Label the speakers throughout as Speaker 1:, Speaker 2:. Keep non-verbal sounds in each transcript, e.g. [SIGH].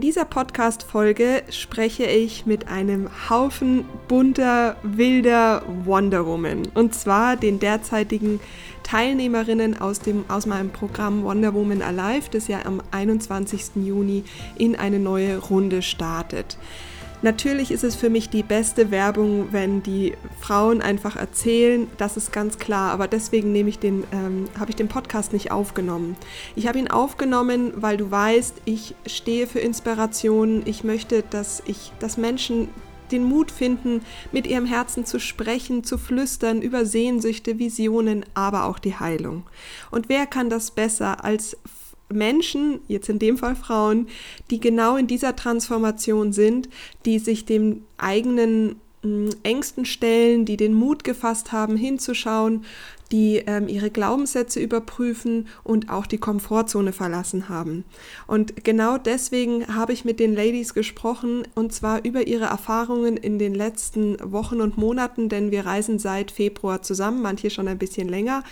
Speaker 1: In dieser Podcast-Folge spreche ich mit einem Haufen bunter, wilder Wonder Woman. Und zwar den derzeitigen Teilnehmerinnen aus, dem, aus meinem Programm Wonder Woman Alive, das ja am 21. Juni in eine neue Runde startet. Natürlich ist es für mich die beste Werbung, wenn die Frauen einfach erzählen, das ist ganz klar, aber deswegen nehme ich den, ähm, habe ich den Podcast nicht aufgenommen. Ich habe ihn aufgenommen, weil du weißt, ich stehe für Inspiration, ich möchte, dass ich, dass Menschen den Mut finden, mit ihrem Herzen zu sprechen, zu flüstern über Sehnsüchte, Visionen, aber auch die Heilung. Und wer kann das besser als Menschen, jetzt in dem Fall Frauen, die genau in dieser Transformation sind, die sich dem eigenen mm, Ängsten stellen, die den Mut gefasst haben, hinzuschauen, die ähm, ihre Glaubenssätze überprüfen und auch die Komfortzone verlassen haben. Und genau deswegen habe ich mit den Ladies gesprochen und zwar über ihre Erfahrungen in den letzten Wochen und Monaten, denn wir reisen seit Februar zusammen, manche schon ein bisschen länger.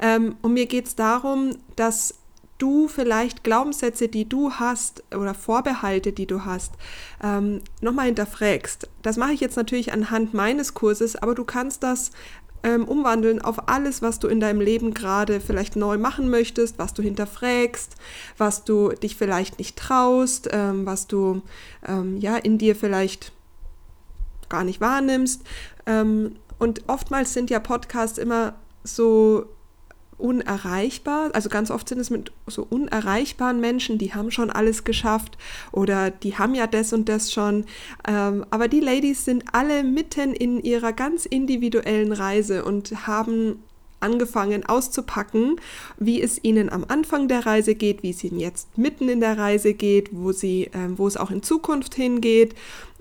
Speaker 1: Ähm, und mir geht es darum, dass du vielleicht Glaubenssätze, die du hast oder Vorbehalte, die du hast, ähm, nochmal hinterfragst. Das mache ich jetzt natürlich anhand meines Kurses, aber du kannst das ähm, umwandeln auf alles, was du in deinem Leben gerade vielleicht neu machen möchtest, was du hinterfragst, was du dich vielleicht nicht traust, ähm, was du ähm, ja in dir vielleicht gar nicht wahrnimmst. Ähm, und oftmals sind ja Podcasts immer so unerreichbar. Also ganz oft sind es mit so unerreichbaren Menschen, die haben schon alles geschafft oder die haben ja das und das schon. Ähm, aber die Ladies sind alle mitten in ihrer ganz individuellen Reise und haben angefangen auszupacken, wie es ihnen am Anfang der Reise geht, wie es ihnen jetzt mitten in der Reise geht, wo sie, ähm, wo es auch in Zukunft hingeht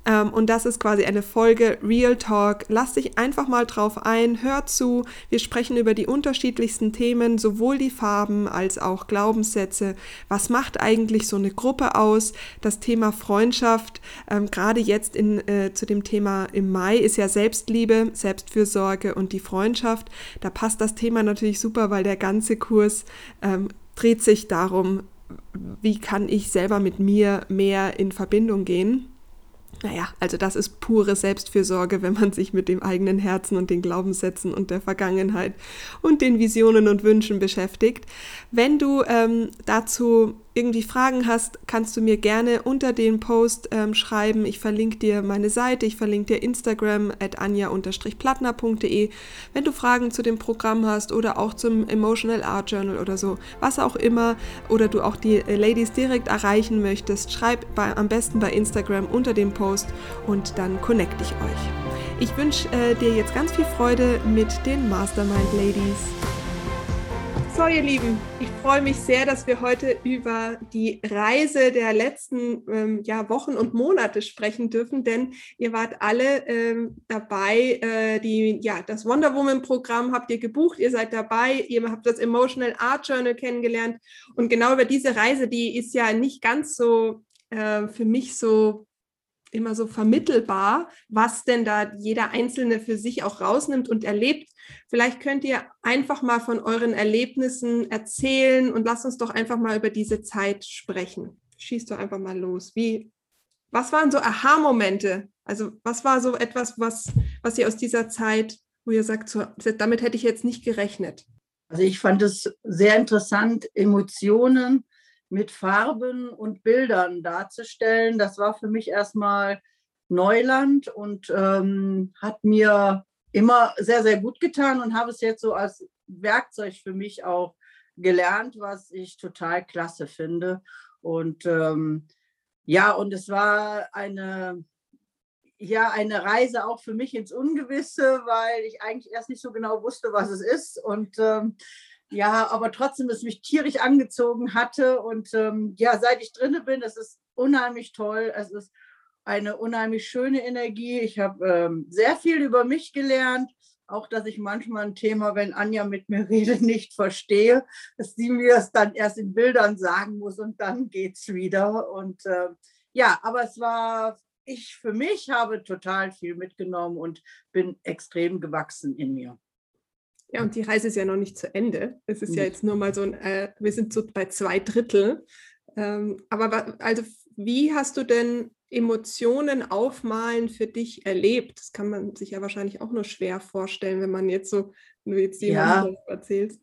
Speaker 1: und das ist quasi eine Folge Real Talk. Lass dich einfach mal drauf ein, hör zu. Wir sprechen über die unterschiedlichsten Themen, sowohl die Farben als auch Glaubenssätze. Was macht eigentlich so eine Gruppe aus? Das Thema Freundschaft, ähm, gerade jetzt in, äh, zu dem Thema im Mai, ist ja Selbstliebe, Selbstfürsorge und die Freundschaft. Da passt das Thema natürlich super, weil der ganze Kurs ähm, dreht sich darum, wie kann ich selber mit mir mehr in Verbindung gehen. Naja, also das ist pure Selbstfürsorge, wenn man sich mit dem eigenen Herzen und den Glaubenssätzen und der Vergangenheit und den Visionen und Wünschen beschäftigt. Wenn du ähm, dazu irgendwie Fragen hast, kannst du mir gerne unter den Post ähm, schreiben. Ich verlinke dir meine Seite, ich verlinke dir Instagram at anja-plattner.de. Wenn du Fragen zu dem Programm hast oder auch zum Emotional Art Journal oder so, was auch immer, oder du auch die äh, Ladies direkt erreichen möchtest, schreib bei, am besten bei Instagram unter dem Post und dann connecte ich euch. Ich wünsche äh, dir jetzt ganz viel Freude mit den Mastermind Ladies. So, ihr Lieben, ich freue mich sehr, dass wir heute über die Reise der letzten ähm, ja, Wochen und Monate sprechen dürfen, denn ihr wart alle ähm, dabei. Äh, die, ja, das Wonder Woman Programm habt ihr gebucht, ihr seid dabei, ihr habt das Emotional Art Journal kennengelernt und genau über diese Reise, die ist ja nicht ganz so äh, für mich so immer so vermittelbar, was denn da jeder Einzelne für sich auch rausnimmt und erlebt. Vielleicht könnt ihr einfach mal von euren Erlebnissen erzählen und lasst uns doch einfach mal über diese Zeit sprechen. Schießt doch einfach mal los. Wie, was waren so Aha-Momente? Also was war so etwas, was, was ihr aus dieser Zeit, wo ihr sagt, so, damit hätte ich jetzt nicht gerechnet?
Speaker 2: Also ich fand es sehr interessant, Emotionen mit Farben und Bildern darzustellen. Das war für mich erstmal Neuland und ähm, hat mir immer sehr, sehr gut getan und habe es jetzt so als Werkzeug für mich auch gelernt, was ich total klasse finde. Und ähm, ja, und es war eine, ja, eine Reise auch für mich ins Ungewisse, weil ich eigentlich erst nicht so genau wusste, was es ist. Und ähm, ja, aber trotzdem es mich tierisch angezogen hatte. Und ähm, ja, seit ich drinne bin, es ist unheimlich toll. Es ist eine unheimlich schöne Energie. Ich habe ähm, sehr viel über mich gelernt auch, dass ich manchmal ein Thema, wenn Anja mit mir [LAUGHS] redet, nicht verstehe, dass sie mir es dann erst in Bildern sagen muss und dann geht es wieder. Und äh, ja, aber es war, ich für mich habe total viel mitgenommen und bin extrem gewachsen in mir.
Speaker 1: Ja, und die Reise ist ja noch nicht zu Ende. Es ist nicht. ja jetzt nur mal so ein, äh, wir sind so bei zwei Drittel. Ähm, aber also, wie hast du denn Emotionen aufmalen für dich erlebt? Das kann man sich ja wahrscheinlich auch nur schwer vorstellen, wenn man jetzt so, wenn du jetzt
Speaker 2: jemandem ja. erzählst.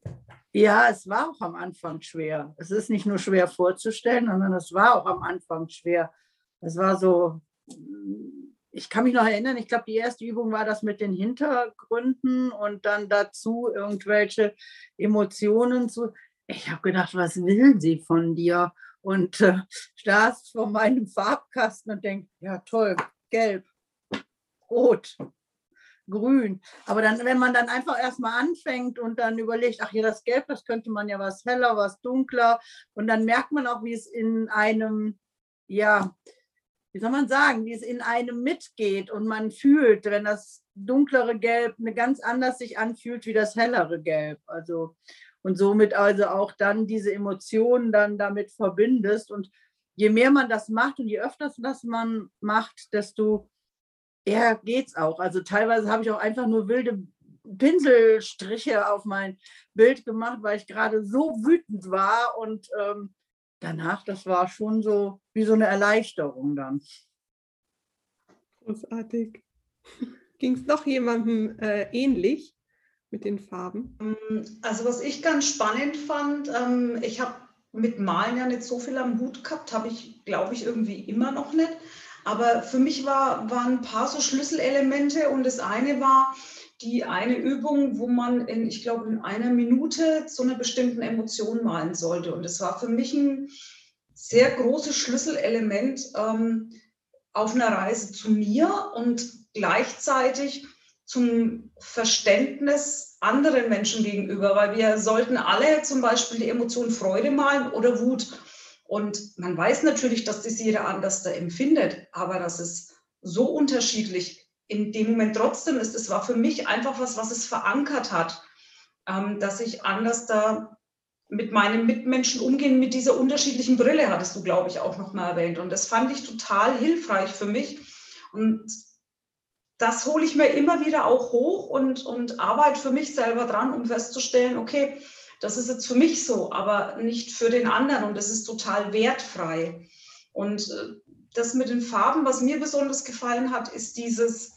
Speaker 2: Ja, es war auch am Anfang schwer. Es ist nicht nur schwer vorzustellen, sondern es war auch am Anfang schwer. Es war so, ich kann mich noch erinnern, ich glaube, die erste Übung war das mit den Hintergründen und dann dazu irgendwelche Emotionen zu. Ich habe gedacht, was will sie von dir? Und äh, saß vor meinem Farbkasten und denkt, ja toll, gelb, rot, grün. Aber dann, wenn man dann einfach erstmal anfängt und dann überlegt, ach ja, das Gelb, das könnte man ja was heller, was dunkler. Und dann merkt man auch, wie es in einem, ja, wie soll man sagen, wie es in einem mitgeht und man fühlt, wenn das dunklere Gelb eine ganz anders sich anfühlt wie das hellere Gelb. Also und somit also auch dann diese Emotionen dann damit verbindest. Und je mehr man das macht und je öfter das man macht, desto eher geht es auch. Also teilweise habe ich auch einfach nur wilde Pinselstriche auf mein Bild gemacht, weil ich gerade so wütend war und ähm, danach, das war schon so wie so eine Erleichterung dann.
Speaker 1: Großartig. Ging es noch jemandem äh, ähnlich mit den Farben?
Speaker 3: Ähm, also was ich ganz spannend fand, ähm, ich habe mit Malen ja nicht so viel am Hut gehabt, habe ich, glaube ich, irgendwie immer noch nicht. Aber für mich war, waren ein paar so Schlüsselelemente und das eine war, die eine Übung, wo man in, ich glaube, in einer Minute zu einer bestimmten Emotion malen sollte. Und das war für mich ein sehr großes Schlüsselelement ähm, auf einer Reise zu mir und gleichzeitig zum Verständnis anderen Menschen gegenüber, weil wir sollten alle zum Beispiel die Emotion Freude malen oder Wut. Und man weiß natürlich, dass das jeder anders da empfindet, aber dass es so unterschiedlich in dem Moment trotzdem ist, es war für mich einfach was, was es verankert hat, ähm, dass ich anders da mit meinen Mitmenschen umgehen, mit dieser unterschiedlichen Brille, hattest du, glaube ich, auch noch mal erwähnt. Und das fand ich total hilfreich für mich. Und das hole ich mir immer wieder auch hoch und, und arbeite für mich selber dran, um festzustellen, okay, das ist jetzt für mich so, aber nicht für den anderen und das ist total wertfrei. Und äh, das mit den Farben, was mir besonders gefallen hat, ist dieses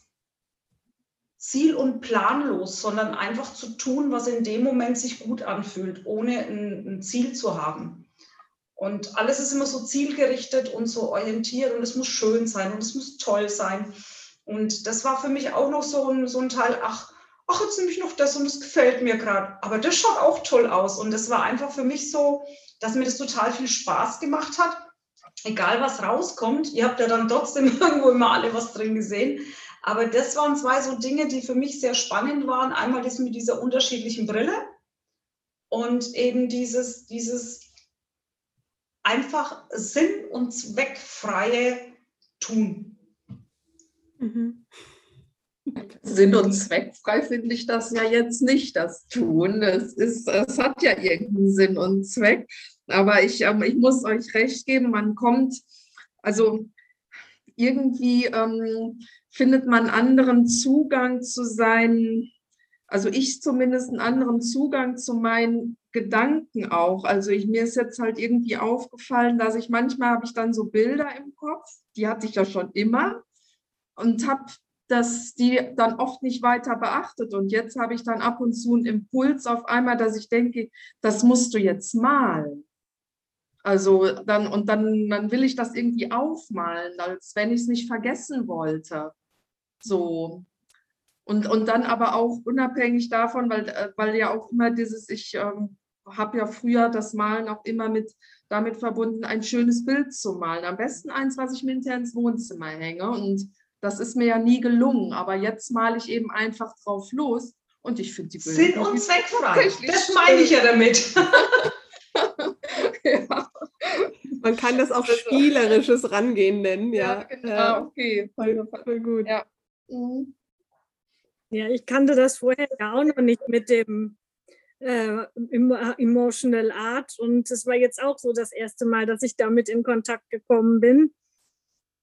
Speaker 3: ziel- und planlos, sondern einfach zu tun, was in dem Moment sich gut anfühlt, ohne ein, ein Ziel zu haben. Und alles ist immer so zielgerichtet und so orientiert und es muss schön sein und es muss toll sein. Und das war für mich auch noch so ein, so ein Teil, ach, ach, jetzt nehme ich noch das und das gefällt mir gerade. Aber das schaut auch toll aus. Und das war einfach für mich so, dass mir das total viel Spaß gemacht hat egal was rauskommt, ihr habt ja dann trotzdem [LAUGHS] irgendwo immer alle was drin gesehen. Aber das waren zwei so Dinge, die für mich sehr spannend waren. Einmal das mit dieser unterschiedlichen Brille und eben dieses, dieses einfach sinn- und zweckfreie Tun.
Speaker 4: Mhm. [LAUGHS] Sinn- und zweckfrei finde ich das ja jetzt nicht, das Tun. Es, ist, es hat ja irgendeinen Sinn und Zweck. Aber ich, ähm, ich muss euch recht geben, man kommt, also irgendwie ähm, findet man anderen Zugang zu seinen, also ich zumindest einen anderen Zugang zu meinen Gedanken auch. Also ich, mir ist jetzt halt irgendwie aufgefallen, dass ich manchmal habe ich dann so Bilder im Kopf, die hatte ich ja schon immer und habe dass die dann oft nicht weiter beachtet. Und jetzt habe ich dann ab und zu einen Impuls auf einmal, dass ich denke, das musst du jetzt malen. Also dann, und dann, dann will ich das irgendwie aufmalen, als wenn ich es nicht vergessen wollte. So. Und, und dann aber auch unabhängig davon, weil, äh, weil ja auch immer dieses, ich ähm, habe ja früher das Malen auch immer mit damit verbunden, ein schönes Bild zu malen. Am besten eins, was ich mir hinterher ins Wohnzimmer hänge. Und das ist mir ja nie gelungen. Aber jetzt male ich eben einfach drauf los und ich finde die
Speaker 3: Bilder. Sinn und zweckfrei. Das meine ich ja damit. [LAUGHS]
Speaker 1: ja. Man kann das auch also spielerisches Rangehen nennen, ja. ja
Speaker 4: genau, okay. Voll, voll gut. Ja. Mhm.
Speaker 5: Ja, ich kannte das vorher ja auch noch nicht mit dem äh, Emotional Art und es war jetzt auch so das erste Mal, dass ich damit in Kontakt gekommen bin.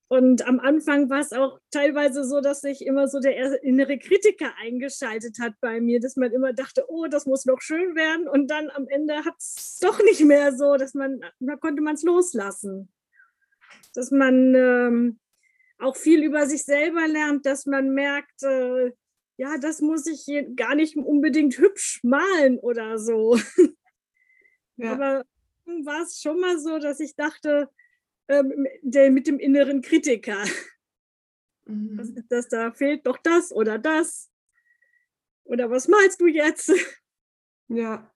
Speaker 5: Und am Anfang war es auch teilweise so, dass sich immer so der innere Kritiker eingeschaltet hat bei mir, dass man immer dachte, oh, das muss noch schön werden. Und dann am Ende hat es doch nicht mehr so, dass man, da konnte man es loslassen. Dass man ähm, auch viel über sich selber lernt, dass man merkt, äh, ja, das muss ich gar nicht unbedingt hübsch malen oder so. Ja. Aber war es schon mal so, dass ich dachte, ähm, der, mit dem inneren Kritiker. Mhm. Was ist das da? Fehlt doch das oder das? Oder was malst du jetzt?
Speaker 1: Ja.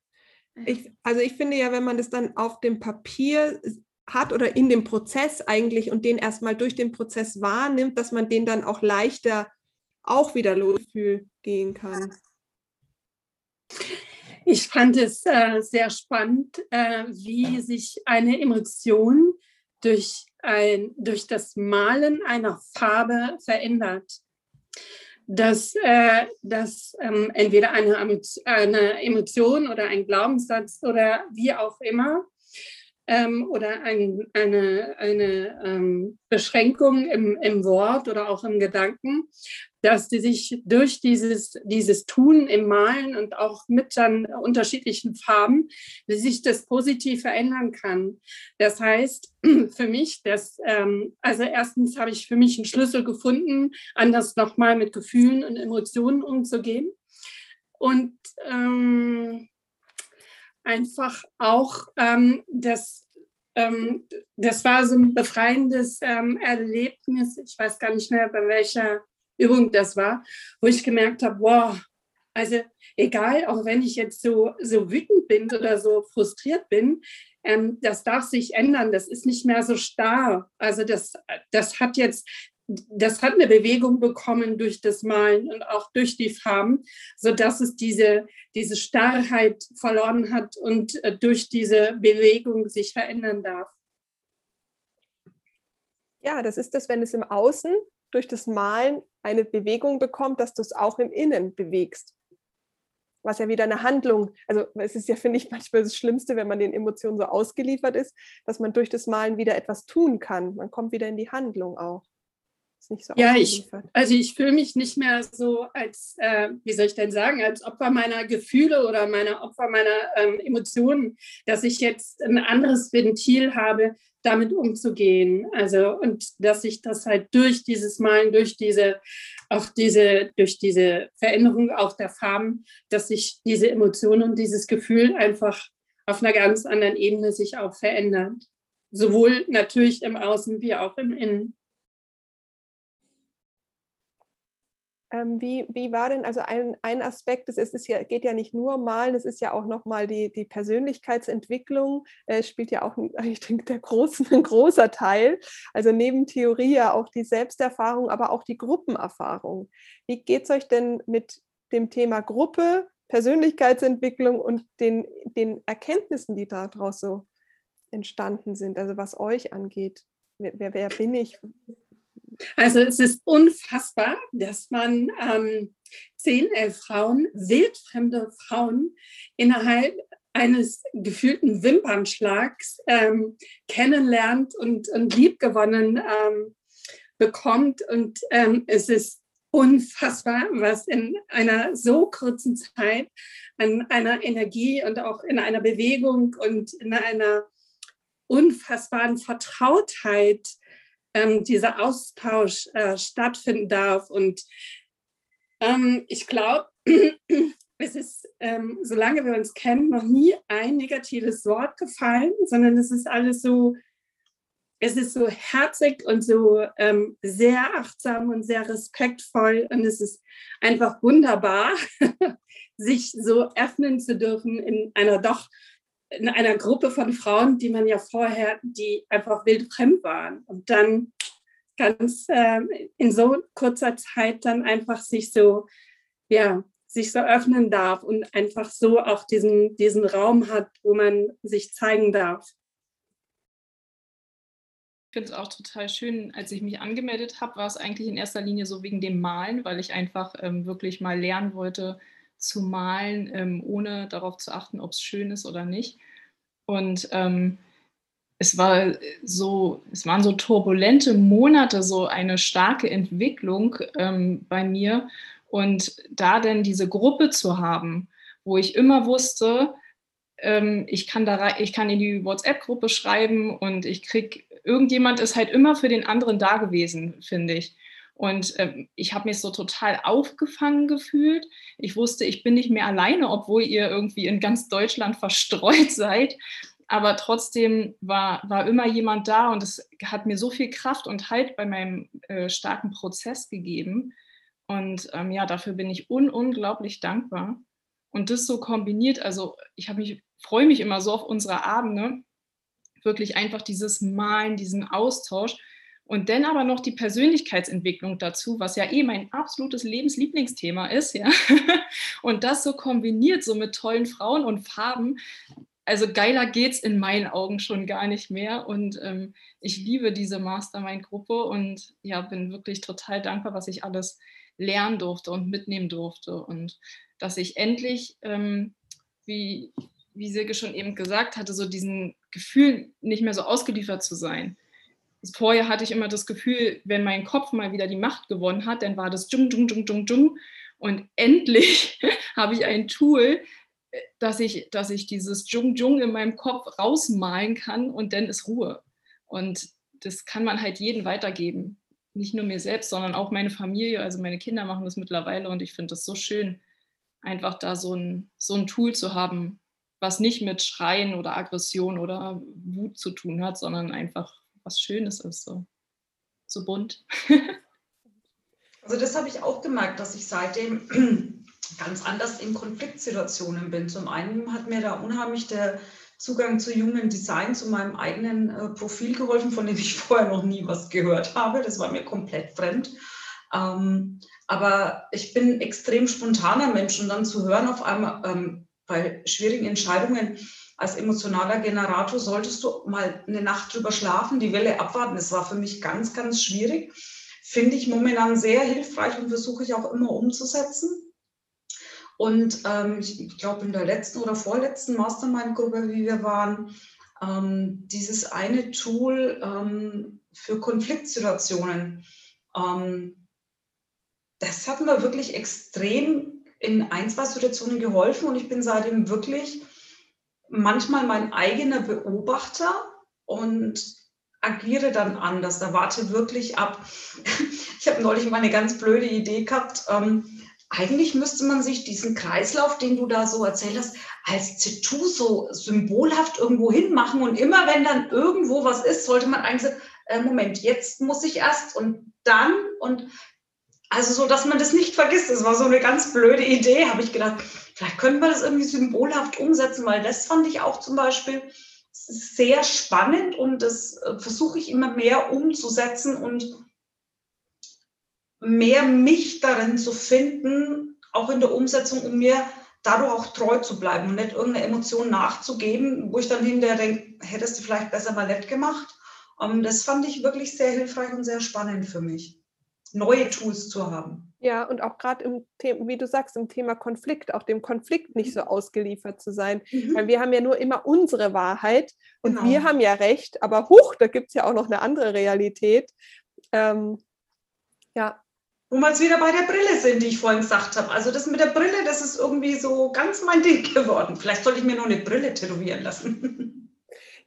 Speaker 1: Ich, also ich finde ja, wenn man das dann auf dem Papier hat oder in dem Prozess eigentlich und den erstmal durch den Prozess wahrnimmt, dass man den dann auch leichter auch wieder losfühl gehen kann.
Speaker 6: Ich fand es äh, sehr spannend, äh, wie sich eine Emotion durch, ein, durch das Malen einer Farbe verändert. Dass, äh, dass ähm, entweder eine, eine Emotion oder ein Glaubenssatz oder wie auch immer ähm, oder ein, eine, eine ähm, Beschränkung im, im Wort oder auch im Gedanken dass die sich durch dieses, dieses Tun im Malen und auch mit dann unterschiedlichen Farben, sich das positiv verändern kann. Das heißt [CLEARS THROAT] für mich, dass, ähm, also erstens habe ich für mich einen Schlüssel gefunden, anders nochmal mit Gefühlen und Emotionen umzugehen. Und ähm, einfach auch ähm, das ähm, das war so ein befreiendes ähm, Erlebnis. Ich weiß gar nicht mehr, bei welcher Übung das war, wo ich gemerkt habe, wow, also egal, auch wenn ich jetzt so, so wütend bin oder so frustriert bin, ähm, das darf sich ändern. Das ist nicht mehr so starr. Also das, das hat jetzt, das hat eine Bewegung bekommen durch das Malen und auch durch die Farben, sodass es diese, diese Starrheit verloren hat und äh, durch diese Bewegung sich verändern darf.
Speaker 1: Ja, das ist das, wenn es im Außen durch das Malen eine Bewegung bekommt, dass du es auch im Innen bewegst. Was ja wieder eine Handlung, also es ist ja, finde ich, [LAUGHS] manchmal das Schlimmste, wenn man den Emotionen so ausgeliefert ist, dass man durch das Malen wieder etwas tun kann. Man kommt wieder in die Handlung auch.
Speaker 6: So ja, ich, also ich fühle mich nicht mehr so als, äh, wie soll ich denn sagen, als Opfer meiner Gefühle oder meiner Opfer meiner ähm, Emotionen, dass ich jetzt ein anderes Ventil habe, damit umzugehen. Also und dass ich das halt durch dieses Malen, durch diese, auch diese, durch diese Veränderung auch der Farben, dass sich diese Emotion und dieses Gefühl einfach auf einer ganz anderen Ebene sich auch verändert. Sowohl natürlich im Außen wie auch im Innen.
Speaker 1: Ähm, wie, wie war denn, also ein, ein Aspekt, es ist ja, geht ja nicht nur Malen, es ist ja auch nochmal die, die Persönlichkeitsentwicklung, äh, spielt ja auch, [LAUGHS] ich denke, der großen, ein [LAUGHS] großer Teil. Also neben Theorie ja auch die Selbsterfahrung, aber auch die Gruppenerfahrung. Wie geht es euch denn mit dem Thema Gruppe, Persönlichkeitsentwicklung und den, den Erkenntnissen, die daraus so entstanden sind, also was euch angeht? Wer, wer, wer bin ich?
Speaker 6: Also es ist unfassbar, dass man ähm, zehn, elf Frauen, wildfremde Frauen innerhalb eines gefühlten Wimpernschlags ähm, kennenlernt und, und liebgewonnen ähm, bekommt. Und ähm, es ist unfassbar, was in einer so kurzen Zeit an einer Energie und auch in einer Bewegung und in einer unfassbaren Vertrautheit ähm, dieser Austausch äh, stattfinden darf. Und ähm, ich glaube, [CLEARS THROAT] es ist, ähm, solange wir uns kennen, noch nie ein negatives Wort gefallen, sondern es ist alles so, es ist so herzig und so ähm, sehr achtsam und sehr respektvoll und es ist einfach wunderbar, [LAUGHS] sich so öffnen zu dürfen in einer doch in einer Gruppe von Frauen, die man ja vorher, die einfach wild fremd waren. Und dann ganz äh, in so kurzer Zeit dann einfach sich so, ja, sich so öffnen darf und einfach so auch diesen, diesen Raum hat, wo man sich zeigen darf.
Speaker 7: finde es auch total schön, als ich mich angemeldet habe, war es eigentlich in erster Linie so wegen dem Malen, weil ich einfach ähm, wirklich mal lernen wollte zu malen, ähm, ohne darauf zu achten, ob es schön ist oder nicht. Und ähm, es war so, es waren so turbulente Monate, so eine starke Entwicklung ähm, bei mir. Und da denn diese Gruppe zu haben, wo ich immer wusste, ähm, ich, kann da, ich kann in die WhatsApp-Gruppe schreiben und ich kriege, irgendjemand ist halt immer für den anderen da gewesen, finde ich. Und ähm, ich habe mich so total aufgefangen gefühlt. Ich wusste, ich bin nicht mehr alleine, obwohl ihr irgendwie in ganz Deutschland verstreut [LAUGHS] seid aber trotzdem war, war immer jemand da und es hat mir so viel Kraft und Halt bei meinem äh, starken Prozess gegeben. Und ähm, ja, dafür bin ich un unglaublich dankbar. Und das so kombiniert, also ich mich, freue mich immer so auf unsere Abende, wirklich einfach dieses Malen, diesen Austausch und dann aber noch die Persönlichkeitsentwicklung dazu, was ja eh mein absolutes Lebenslieblingsthema ist, ja. [LAUGHS] Und das so kombiniert, so mit tollen Frauen und Farben, also geiler geht es in meinen Augen schon gar nicht mehr. Und ähm, ich liebe diese Mastermind-Gruppe und ja, bin wirklich total dankbar, was ich alles lernen durfte und mitnehmen durfte. Und dass ich endlich, ähm, wie, wie Silke schon eben gesagt hatte, so diesen Gefühl, nicht mehr so ausgeliefert zu sein. Vorher hatte ich immer das Gefühl, wenn mein Kopf mal wieder die Macht gewonnen hat, dann war das Jung, Jung, Jung, Jung, Jung. Und endlich [LAUGHS] habe ich ein Tool, dass ich, dass ich dieses Jung Jung in meinem Kopf rausmalen kann und dann ist Ruhe. Und das kann man halt jedem weitergeben. Nicht nur mir selbst, sondern auch meine Familie. Also meine Kinder machen das mittlerweile und ich finde es so schön, einfach da so ein, so ein Tool zu haben, was nicht mit Schreien oder Aggression oder Wut zu tun hat, sondern einfach was Schönes ist. So, so bunt. [LAUGHS]
Speaker 3: also das habe ich auch gemerkt, dass ich seitdem [CLEARS THROAT] ganz anders in Konfliktsituationen bin. Zum einen hat mir da unheimlich der Zugang zu Human Design, zu meinem eigenen äh, Profil geholfen, von dem ich [LAUGHS] vorher noch nie was gehört habe. Das war mir komplett fremd. Ähm, aber ich bin extrem spontaner Mensch und dann zu hören auf einmal ähm, bei schwierigen Entscheidungen als emotionaler Generator solltest du mal eine Nacht drüber schlafen, die Welle abwarten. Das war für mich ganz, ganz schwierig. Finde ich momentan sehr hilfreich und versuche ich auch immer umzusetzen. Und ähm, ich, ich glaube, in der letzten oder vorletzten Mastermind-Gruppe, wie wir waren, ähm, dieses eine Tool ähm, für Konfliktsituationen, ähm, das hat mir wirklich extrem in ein, zwei Situationen geholfen und ich bin seitdem wirklich manchmal mein eigener Beobachter und agiere dann anders, da warte wirklich ab. [LAUGHS] Ich habe neulich mal eine ganz blöde Idee gehabt. Ähm, eigentlich müsste man sich diesen Kreislauf, den du da so erzählt hast, als Zitu so symbolhaft irgendwo hinmachen. Und immer wenn dann irgendwo was ist, sollte man eigentlich sagen, äh, Moment, jetzt muss ich erst und dann und also so, dass man das nicht vergisst. Das war so eine ganz blöde Idee, habe ich gedacht. Vielleicht könnten wir das irgendwie symbolhaft umsetzen, weil das fand ich auch zum Beispiel sehr spannend und das äh, versuche ich immer mehr umzusetzen und mehr mich darin zu finden, auch in der Umsetzung, um mir dadurch auch treu zu bleiben und nicht irgendeine Emotion nachzugeben, wo ich dann hinterher denke, hättest du vielleicht besser mal nett gemacht. Ähm, das fand ich wirklich sehr hilfreich und sehr spannend für mich, neue Tools zu haben.
Speaker 1: Ja, und auch gerade im Thema, wie du sagst, im Thema Konflikt, auch dem Konflikt nicht so ausgeliefert zu sein. Mhm. Weil wir haben ja nur immer unsere Wahrheit und genau. wir haben ja recht, aber huch, da gibt es ja auch noch eine andere Realität. Ähm, ja,
Speaker 3: wo wir jetzt wieder bei der Brille sind, die ich vorhin gesagt habe. Also das mit der Brille, das ist irgendwie so ganz mein Ding [LAUGHS] geworden. Vielleicht sollte ich mir noch eine Brille tätowieren lassen. [LAUGHS]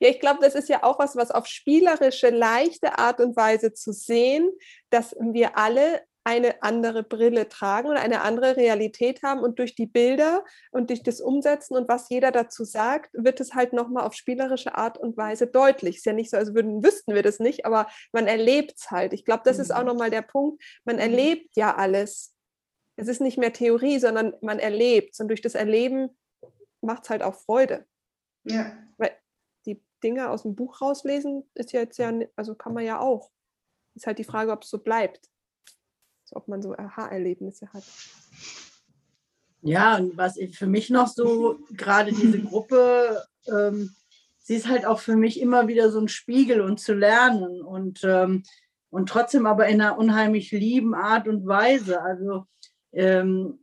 Speaker 1: Ja, ich glaube, das ist ja auch was, was auf spielerische, leichte Art und Weise zu sehen, dass wir alle eine andere Brille tragen oder eine andere Realität haben und durch die Bilder und durch das Umsetzen und was jeder dazu sagt, wird es halt nochmal auf spielerische Art und Weise deutlich. Ist ja nicht so, als würden, wüssten wir das nicht, aber man erlebt es halt. Ich glaube, das ist auch mhm. nochmal der Punkt. Man mhm. erlebt ja alles. Es ist nicht mehr Theorie, sondern man erlebt es und durch das Erleben macht es halt auch Freude. Ja. Weil Dinge aus dem Buch rauslesen ist jetzt ja, also kann man ja auch. Ist halt die Frage, ob es so bleibt ob man so Aha-Erlebnisse hat.
Speaker 2: Ja, und was ich für mich noch so, [LAUGHS] gerade diese Gruppe, ähm, sie ist halt auch für mich immer wieder so ein Spiegel und zu lernen und, ähm, und trotzdem aber in einer unheimlich lieben Art und Weise. Also ähm,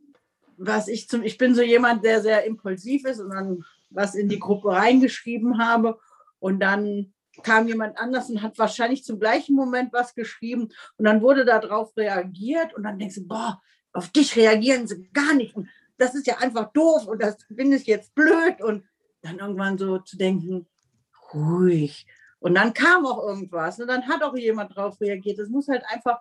Speaker 2: was ich zum, ich bin so jemand, der sehr impulsiv ist und dann was in die Gruppe reingeschrieben habe und dann kam jemand anders und hat wahrscheinlich zum gleichen Moment was geschrieben und dann wurde darauf reagiert und dann denkst du, boah, auf dich reagieren sie gar nicht und das ist ja einfach doof und das finde ich jetzt blöd und dann irgendwann so zu denken, ruhig. Und dann kam auch irgendwas und dann hat auch jemand darauf reagiert. Es muss halt einfach,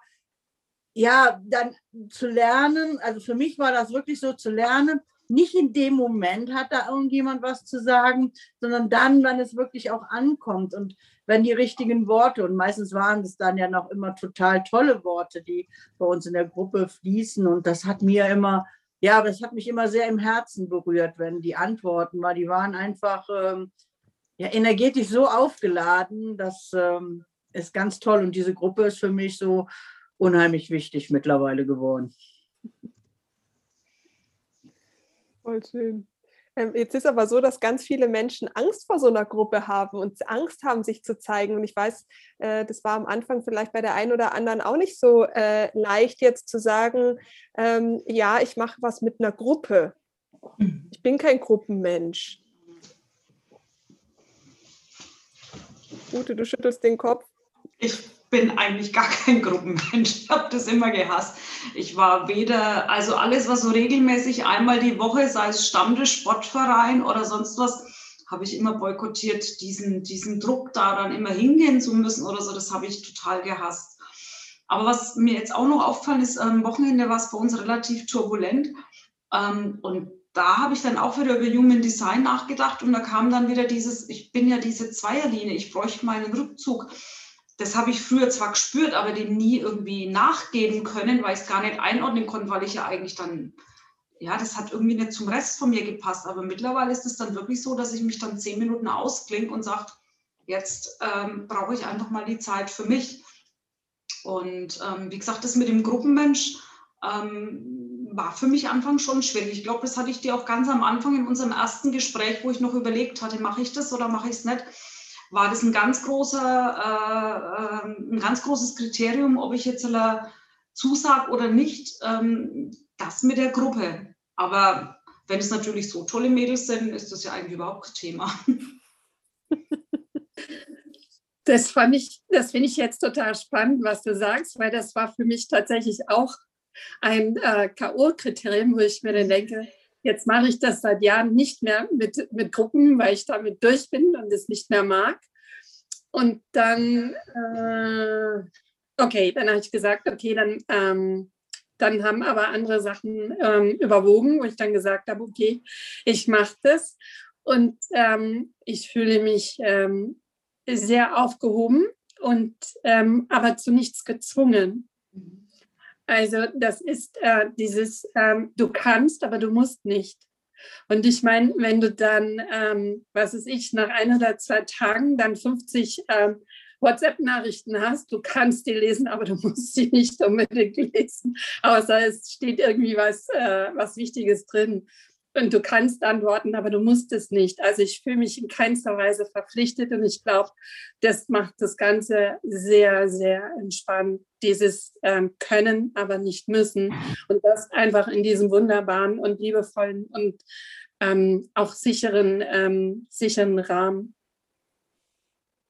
Speaker 2: ja, dann zu lernen, also für mich war das wirklich so zu lernen, nicht in dem Moment hat da irgendjemand was zu sagen, sondern dann, wenn es wirklich auch ankommt und wenn die richtigen Worte, und meistens waren es dann ja noch immer total tolle Worte, die bei uns in der Gruppe fließen. Und das hat mir immer, ja, das hat mich immer sehr im Herzen berührt, wenn die Antworten war, die waren einfach ähm, ja, energetisch so aufgeladen, das ähm, ist ganz toll. Und diese Gruppe ist für mich so unheimlich wichtig mittlerweile geworden.
Speaker 1: Voll schön. Ähm, jetzt ist aber so, dass ganz viele Menschen Angst vor so einer Gruppe haben und Angst haben, sich zu zeigen. Und ich weiß, äh, das war am Anfang vielleicht bei der einen oder anderen auch nicht so äh, leicht, jetzt zu sagen, ähm, ja, ich mache was mit einer Gruppe. Mhm. Ich bin kein Gruppenmensch. Ute, du schüttelst den Kopf.
Speaker 3: Ich bin eigentlich gar [LAUGHS] kein Gruppenmensch. Ich habe das immer gehasst. Ich war weder, also alles, was so regelmäßig einmal die Woche, sei es Stammtisch, Sportverein oder sonst was, habe ich immer boykottiert. Diesen, diesen Druck, da dann immer hingehen zu müssen oder so, das habe ich total gehasst. Aber was mir jetzt auch noch auffallen ist, am Wochenende war es bei uns relativ turbulent. Ähm, und da habe ich dann auch wieder über Human Design nachgedacht und da kam dann wieder dieses, ich bin ja diese Zweierlinie, ich bräuchte meinen Rückzug das habe ich früher zwar gespürt, aber dem nie irgendwie nachgeben können, weil ich es gar nicht einordnen konnte, weil ich ja eigentlich dann, ja, das hat irgendwie nicht zum Rest von mir gepasst. Aber mittlerweile ist es dann wirklich so, dass ich mich dann zehn Minuten ausklinge und sage, jetzt ähm, brauche ich einfach mal die Zeit für mich. Und ähm, wie gesagt, das mit dem Gruppenmensch ähm, war für mich Anfang schon schwierig. Ich glaube, das hatte ich dir auch ganz am Anfang in unserem ersten Gespräch, wo ich noch überlegt hatte, mache ich das oder mache ich es nicht war das ein ganz großer, äh, ähm, ein ganz großes Kriterium, ob ich jetzt zusage oder nicht, ähm, das mit der Gruppe. Aber wenn es natürlich so tolle Mädels sind, ist das ja eigentlich überhaupt kein Thema. [LAUGHS]
Speaker 6: Das das finde ich jetzt total spannend, was du sagst, weil das war für mich tatsächlich auch ein äh, K.O.-Kriterium, wo ich mir dann denke, Jetzt mache ich das seit Jahren nicht mehr mit, mit Gruppen, weil ich damit durch bin und es nicht mehr mag. Und dann, äh, okay, dann habe ich gesagt, okay, dann, ähm, dann haben aber andere Sachen ähm, überwogen, wo ich dann gesagt habe, okay, ich mache das. Und ähm, ich fühle mich ähm, sehr aufgehoben und ähm, aber zu nichts gezwungen. Mhm. Also das ist äh, dieses, ähm, du kannst, aber du musst nicht. Und ich meine, wenn du dann, ähm, was weiß ich, nach ein oder zwei Tagen dann 50 ähm, WhatsApp-Nachrichten hast, du kannst die lesen, aber du [LAUGHS] musst sie nicht unbedingt lesen, außer es steht irgendwie was, äh, was Wichtiges drin und du kannst antworten, aber du musst es nicht. Also ich fühle mich in keinster Weise verpflichtet und ich glaube, das macht das Ganze sehr, sehr entspannt. Dieses ähm, Können, aber nicht müssen und das einfach in diesem wunderbaren und liebevollen und ähm, auch sicheren, ähm, sicheren Rahmen.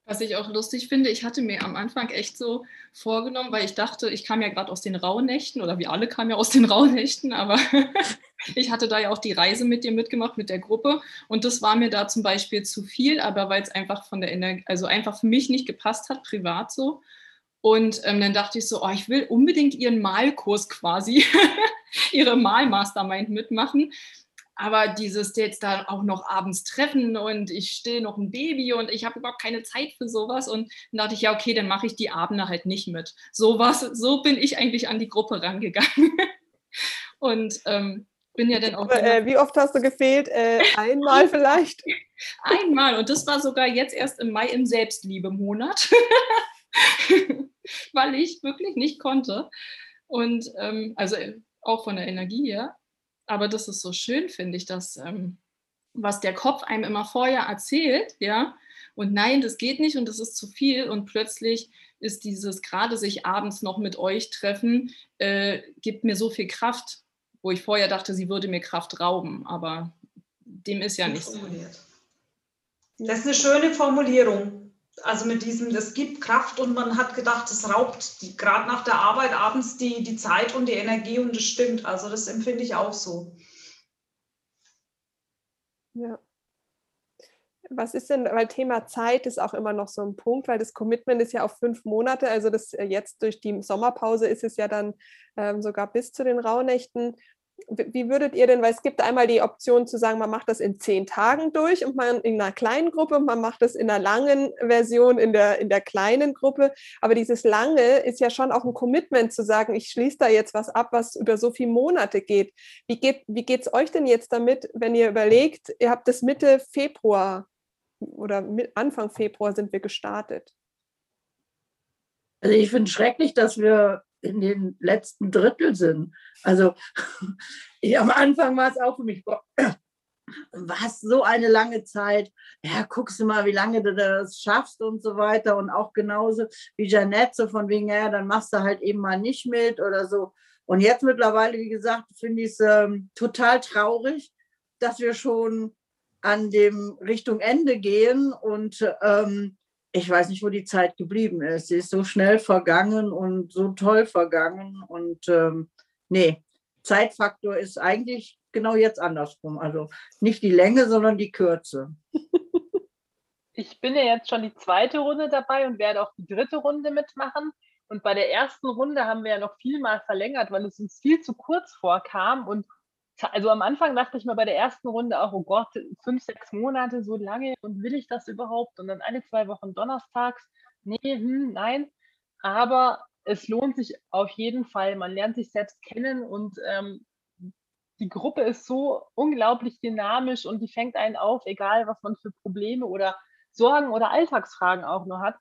Speaker 7: Was ich auch lustig finde, ich hatte mir am Anfang echt so vorgenommen, weil ich dachte, ich kam ja gerade aus den Rauhnächten oder wir alle kamen ja aus den [LAUGHS] Rauhnächten, aber [LAUGHS] ich hatte da ja auch die Reise mit dir mitgemacht, mit der Gruppe und das war mir da zum Beispiel zu viel, aber weil es einfach von der Energie, also einfach für mich nicht gepasst hat, privat so. Und ähm, dann dachte ich so, oh, ich will unbedingt ihren Malkurs quasi, [LAUGHS] ihre Malmastermind mitmachen aber dieses jetzt da auch noch abends treffen und ich stehe noch ein Baby und ich habe überhaupt keine Zeit für sowas und dann dachte ich, ja, okay, dann mache ich die Abende halt nicht mit. So was, so bin ich eigentlich an die Gruppe rangegangen. [LAUGHS] und ähm, bin ja dann auch.
Speaker 1: Äh, wie oft hast du gefehlt? Äh, einmal [LAUGHS] vielleicht?
Speaker 7: einmal und das war sogar jetzt erst im Mai im Selbstliebe-Monat, [LAUGHS] weil ich wirklich nicht konnte. Und ähm, also auch von der Energie her aber das ist so schön, finde ich, dass ähm, was der Kopf einem immer vorher erzählt, ja, und nein, das geht nicht und das ist zu viel und plötzlich ist dieses gerade sich abends noch mit euch treffen, äh, gibt mir so viel Kraft, wo ich vorher dachte, sie würde mir Kraft rauben, aber dem ist ja nicht so.
Speaker 3: Das ist eine schöne Formulierung. Also mit diesem, das gibt Kraft und man hat gedacht, es raubt gerade nach der Arbeit abends die, die Zeit und die Energie und das stimmt. Also das empfinde ich auch so.
Speaker 1: Ja. Was ist denn, weil Thema Zeit ist auch immer noch so ein Punkt, weil das Commitment ist ja auf fünf Monate, also das äh, jetzt durch die Sommerpause ist es ja dann ähm, sogar bis zu den Rauhnächten. Wie würdet ihr denn, weil es gibt einmal die Option zu sagen, man macht das in zehn Tagen durch und man in einer kleinen Gruppe und man macht das in einer langen Version in der, in der kleinen Gruppe. Aber dieses lange ist ja schon auch ein Commitment zu sagen, ich schließe da jetzt was ab, was über so viele Monate geht. Wie geht wie euch denn jetzt damit, wenn ihr überlegt, ihr habt das Mitte Februar oder Anfang Februar sind wir gestartet?
Speaker 2: Also ich finde es schrecklich, dass wir in den letzten Drittel sind. Also ich, [LAUGHS] am Anfang war es auch für mich, boah, [CLEARS THROAT] was so eine lange Zeit. Ja, guckst du mal, wie lange du das schaffst und so weiter. Und auch genauso wie Janette, so von wegen, ja, dann machst du halt eben mal nicht mit oder so. Und jetzt mittlerweile, wie gesagt, finde ich es ähm, total traurig, dass wir schon an dem Richtung Ende gehen und ähm, ich weiß nicht, wo die Zeit geblieben ist. Sie ist so schnell vergangen und so toll vergangen. Und ähm, nee, Zeitfaktor ist eigentlich genau jetzt andersrum. Also nicht die Länge, sondern die Kürze. [LAUGHS]
Speaker 8: Ich bin ja jetzt schon die zweite Runde dabei und werde auch die dritte Runde mitmachen. Und bei der ersten Runde haben wir ja noch viel mal verlängert, weil es uns viel zu kurz vorkam. Und also am Anfang dachte ich mir bei der ersten Runde auch, oh Gott, fünf, sechs Monate, so lange und will ich das überhaupt? Und dann eine, zwei Wochen donnerstags, nee, hm, nein. Aber es lohnt sich auf jeden Fall. Man lernt sich selbst kennen und ähm, die Gruppe ist so unglaublich dynamisch und die fängt einen auf, egal was man für Probleme oder Sorgen oder Alltagsfragen auch nur hat.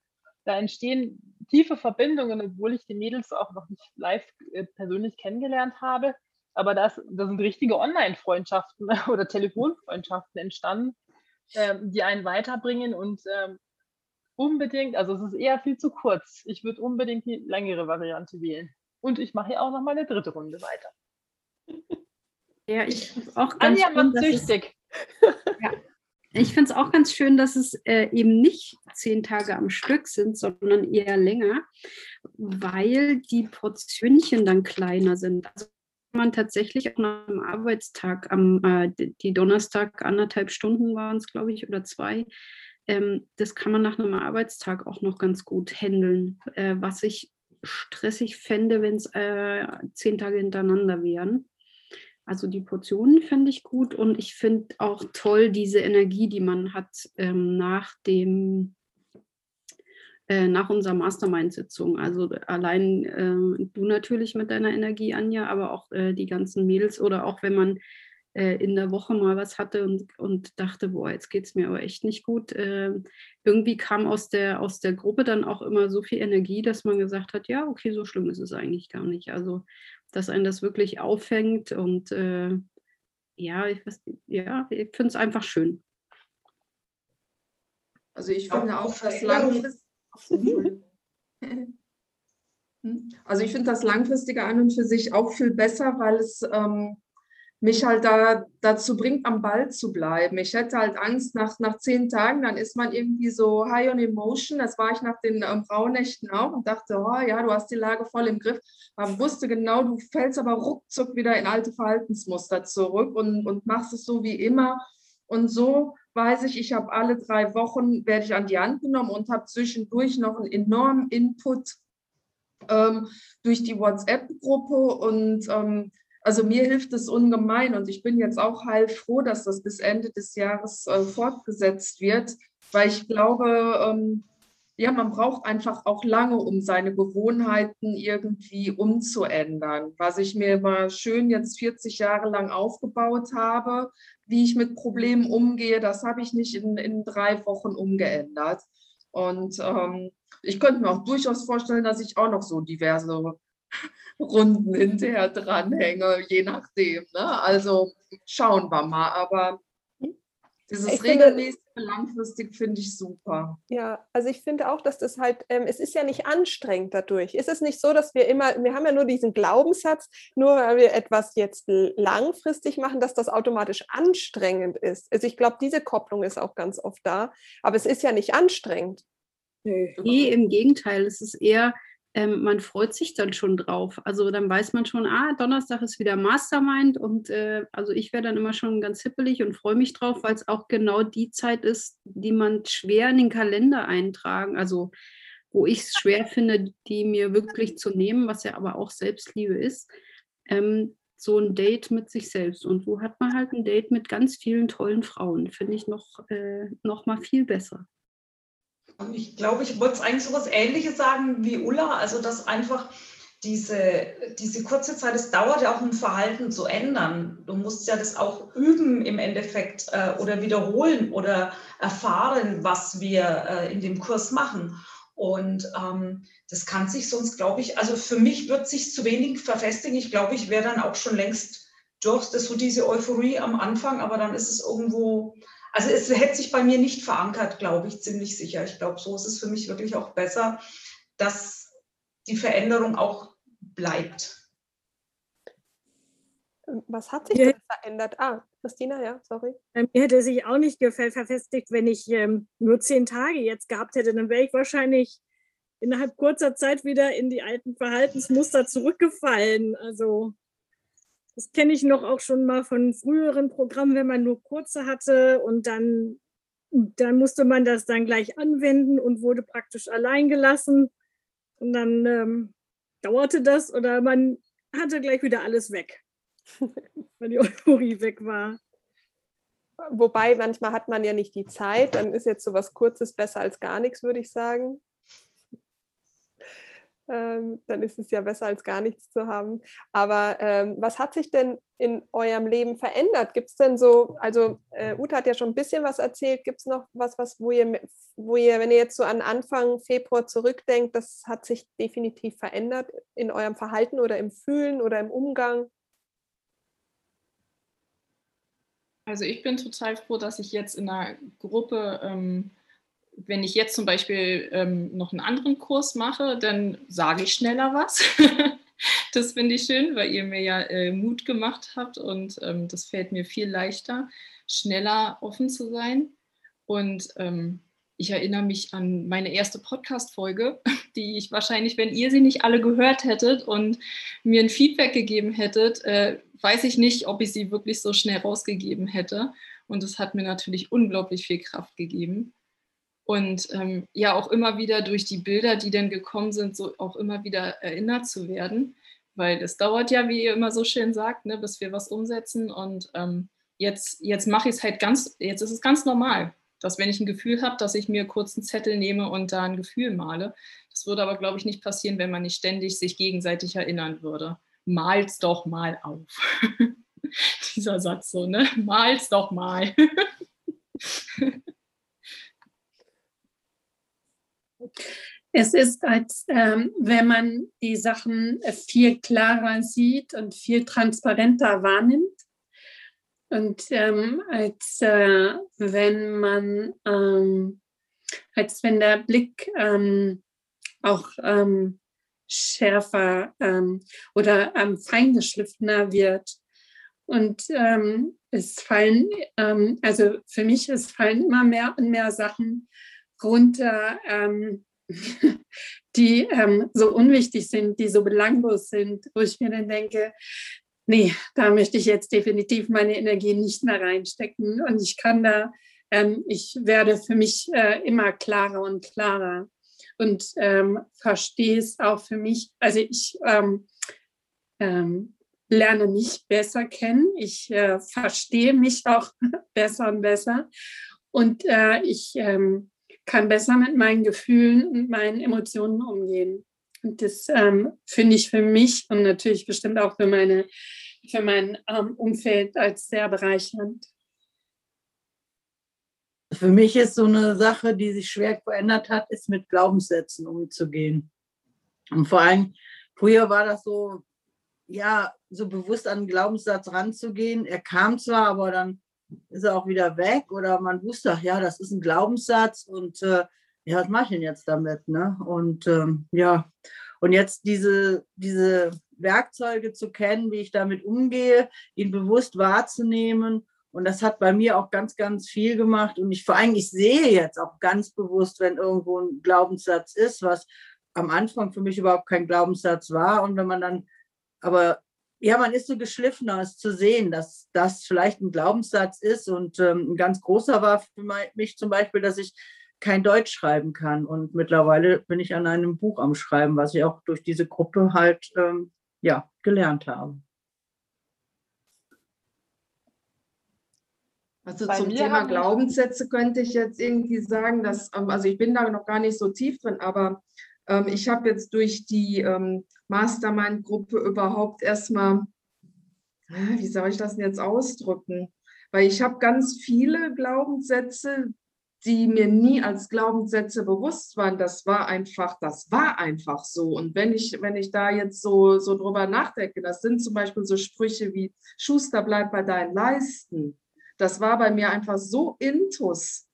Speaker 8: Da entstehen tiefe Verbindungen, obwohl ich die Mädels auch noch nicht live äh, persönlich kennengelernt habe. Aber das, da sind richtige Online-Freundschaften [LAUGHS] oder Telefonfreundschaften entstanden, ähm, die einen weiterbringen und ähm, unbedingt, also es ist eher viel zu kurz. Ich würde unbedingt die längere Variante wählen. Und ich mache hier auch noch mal eine dritte Runde weiter. [LAUGHS]
Speaker 9: Ja, ich auch ganz
Speaker 8: Anja macht süchtig. [LAUGHS]
Speaker 9: ja. Ich finde es auch ganz schön, dass es äh, eben nicht zehn Tage am Stück sind, sondern eher länger, weil die Portionchen dann kleiner sind. Also man tatsächlich auch nach einem Arbeitstag, am, äh, die Donnerstag anderthalb Stunden waren es, glaube ich, oder zwei, ähm, das kann man nach einem Arbeitstag auch noch ganz gut handeln. Äh, was ich stressig fände, wenn es äh, zehn Tage hintereinander wären. Also die Portionen fände ich gut und ich finde auch toll diese Energie, die man hat ähm, nach dem äh, nach unserer Mastermind-Sitzung. Also allein äh, du natürlich mit deiner Energie, Anja, aber auch äh, die ganzen Mädels oder auch wenn man äh, in der Woche mal was hatte und, und dachte, boah, jetzt geht es mir aber echt nicht gut. Ähm, irgendwie kam aus der, aus der Gruppe dann auch immer so viel Energie, dass man gesagt hat, ja, okay, so schlimm ist es eigentlich gar nicht. Also, dass einen das wirklich auffängt und äh, ja, ich, ja, ich finde es einfach schön.
Speaker 4: Also ich finde auch, dass langfristig Also ich finde das langfristige an und für sich auch viel besser, weil es ähm, mich halt da dazu bringt, am Ball zu bleiben. Ich hätte halt Angst, nach, nach zehn Tagen, dann ist man irgendwie so high on emotion. Das war ich nach den ähm, Frauennächten auch und dachte, oh ja, du hast die Lage voll im Griff. Man wusste genau, du fällst aber ruckzuck wieder in alte Verhaltensmuster zurück und, und machst es so wie immer. Und so weiß ich, ich habe alle drei Wochen, werde ich an die Hand genommen und habe zwischendurch noch einen enormen Input ähm, durch die WhatsApp-Gruppe und ähm, also mir hilft es ungemein und ich bin jetzt auch heilfroh, dass das bis Ende des Jahres äh, fortgesetzt wird, weil ich glaube, ähm, ja, man braucht einfach auch lange, um seine Gewohnheiten irgendwie umzuändern. Was ich mir mal schön jetzt 40 Jahre lang aufgebaut habe, wie ich mit Problemen umgehe, das habe ich nicht in, in drei Wochen umgeändert. Und ähm, ich könnte mir auch durchaus vorstellen, dass ich auch noch so diverse [LAUGHS] Runden hinterher dranhänge, je nachdem. Ne? Also schauen wir mal. Aber Dieses ich regelmäßig finde, langfristig finde ich super.
Speaker 1: Ja, also ich finde auch, dass das halt, ähm, es ist ja nicht anstrengend dadurch. Ist es nicht so, dass wir immer, wir haben ja nur diesen Glaubenssatz, nur weil wir etwas jetzt langfristig machen, dass das automatisch anstrengend ist. Also ich glaube, diese Kopplung ist auch ganz oft da, aber es ist ja nicht anstrengend.
Speaker 9: Nee, im Gegenteil, es ist eher, ähm, man freut sich dann schon drauf. Also dann weiß man schon, ah, Donnerstag ist wieder Mastermind und äh, also ich werde dann immer schon ganz hippelig und freue mich drauf, weil es auch genau die Zeit ist, die man schwer in den Kalender eintragen, also wo ich es schwer finde, die mir wirklich zu nehmen, was ja aber auch Selbstliebe ist. Ähm, so ein Date mit sich selbst. Und wo hat man halt ein Date mit ganz vielen tollen Frauen? Finde ich noch, äh, noch mal viel besser.
Speaker 3: Ich glaube, ich wollte eigentlich so etwas Ähnliches sagen wie Ulla, also dass einfach diese, diese kurze Zeit, es dauert ja auch ein Verhalten zu ändern. Du musst ja das auch üben im Endeffekt äh, oder wiederholen oder erfahren, was wir äh, in dem Kurs machen. Und ähm, das kann sich sonst, glaube ich, also für mich wird sich zu wenig verfestigen. Ich glaube, ich wäre dann auch schon längst durch. Das so diese Euphorie am Anfang, aber dann ist es irgendwo also es hätte sich bei mir nicht verankert, glaube ich, ziemlich sicher. Ich glaube, so ist es für mich wirklich auch besser, dass die Veränderung auch bleibt.
Speaker 1: Was hat sich ja. denn verändert? Ah, Christina, ja, sorry.
Speaker 5: Mir hätte sich auch nicht verfestigt, wenn ich ähm, nur zehn Tage jetzt gehabt hätte. Dann wäre ich wahrscheinlich innerhalb kurzer Zeit wieder in die alten Verhaltensmuster zurückgefallen. Also das kenne ich noch auch schon mal von früheren Programmen, wenn man nur kurze hatte und dann, dann musste man das dann gleich anwenden und wurde praktisch allein gelassen. Und dann ähm, dauerte das oder man hatte gleich wieder alles weg, [LAUGHS] weil die Euphorie weg war.
Speaker 1: Wobei manchmal hat man ja nicht die Zeit, dann ist jetzt so was Kurzes besser als gar nichts, würde ich sagen ähm, dann ist es ja besser als gar nichts zu haben. Aber ähm, was hat sich denn in eurem Leben verändert? Gibt es denn so, also äh, Uta hat ja schon ein bisschen was erzählt, gibt es noch was, was, wo ihr, wo ihr, wenn ihr jetzt so an Anfang Februar zurückdenkt, das hat sich definitiv verändert in eurem Verhalten oder im Fühlen oder im Umgang?
Speaker 7: Also ich bin total froh, dass ich jetzt in einer Gruppe ähm, wenn ich jetzt zum Beispiel ähm, noch einen anderen Kurs mache, dann sage ich schneller was. [LAUGHS] das finde ich schön, weil ihr mir ja äh, Mut gemacht habt und ähm, das fällt mir viel leichter, schneller offen zu sein. Und ähm, ich erinnere mich an meine erste Podcast-Folge, [LAUGHS] die ich wahrscheinlich, wenn ihr sie nicht alle gehört hättet und mir ein Feedback gegeben hättet, äh, weiß ich nicht, ob ich sie wirklich so schnell rausgegeben hätte. Und es hat mir natürlich unglaublich viel Kraft gegeben und ähm, ja auch immer wieder durch die Bilder, die dann gekommen sind, so auch immer wieder erinnert zu werden, weil es dauert ja, wie ihr immer so schön sagt, ne, bis wir was umsetzen und ähm, jetzt, jetzt mache ich es halt ganz, jetzt ist es ganz normal, dass wenn ich ein Gefühl habe, dass ich mir kurz einen Zettel nehme und da ein Gefühl male. Das würde aber, glaube ich, nicht passieren, wenn man nicht ständig sich gegenseitig erinnern würde. Mal's doch mal auf. [LAUGHS] Dieser Satz so, ne? Mal's doch mal. [LAUGHS]
Speaker 6: Es ist, als ähm, wenn man die Sachen viel klarer sieht und viel transparenter wahrnimmt. Und ähm, als äh, wenn man, ähm, als wenn der Blick ähm, auch ähm, schärfer ähm, oder feingeschliffener wird. Und es fallen, also für mich, es fallen immer mehr und mehr Sachen runter, ähm, [LAUGHS] die ähm, so unwichtig sind, die so belanglos sind, wo ich mir dann denke, nee, da möchte ich jetzt definitiv meine Energie nicht mehr reinstecken. Und ich kann da, ähm, ich werde für mich äh, immer klarer und klarer und ähm, verstehe es auch für mich. Also ich ähm, ähm, lerne mich besser kennen. Ich äh, verstehe mich auch [LAUGHS] besser und besser. Und äh, ich ähm, kann besser mit meinen Gefühlen und meinen Emotionen umgehen. Und das ähm, finde ich für mich und natürlich bestimmt auch für, meine, für mein ähm, Umfeld als sehr bereichernd.
Speaker 2: Für mich ist so eine Sache, die sich schwer verändert hat, ist mit Glaubenssätzen umzugehen. Und vor allem, früher war das so, ja, so bewusst an einen Glaubenssatz ranzugehen. Er kam zwar, aber dann ist er auch wieder weg oder man wusste, ach ja, das ist ein Glaubenssatz und äh, ja, was mache ich denn jetzt damit? Ne? Und ähm, ja, und jetzt diese, diese Werkzeuge zu kennen, wie ich damit umgehe, ihn bewusst wahrzunehmen. Und das hat bei mir auch ganz, ganz viel gemacht. Und ich vor allem, ich sehe jetzt auch ganz bewusst, wenn irgendwo ein Glaubenssatz ist, was am Anfang für mich überhaupt kein Glaubenssatz war. Und wenn man dann, aber ja, man ist so geschliffener, es zu sehen, dass das vielleicht ein Glaubenssatz ist. Und ähm, ein ganz großer war für mich zum Beispiel, dass ich kein Deutsch schreiben kann. Und mittlerweile bin ich an einem Buch am Schreiben, was ich auch durch diese Gruppe halt ähm, ja, gelernt habe.
Speaker 4: Also Bei zum Thema Glaubenssätze könnte ich jetzt irgendwie sagen, dass, ähm, also ich bin da noch gar nicht so tief drin, aber ich habe jetzt durch die ähm, Mastermind-Gruppe überhaupt erstmal, wie soll ich das denn jetzt ausdrücken? Weil ich habe ganz viele Glaubenssätze, die mir nie als Glaubenssätze bewusst waren. Das war einfach, das war einfach so. Und wenn ich, wenn ich da jetzt so, so drüber nachdenke, das sind zum Beispiel so Sprüche wie Schuster, bleib bei deinen Leisten. Das war bei mir einfach so intus,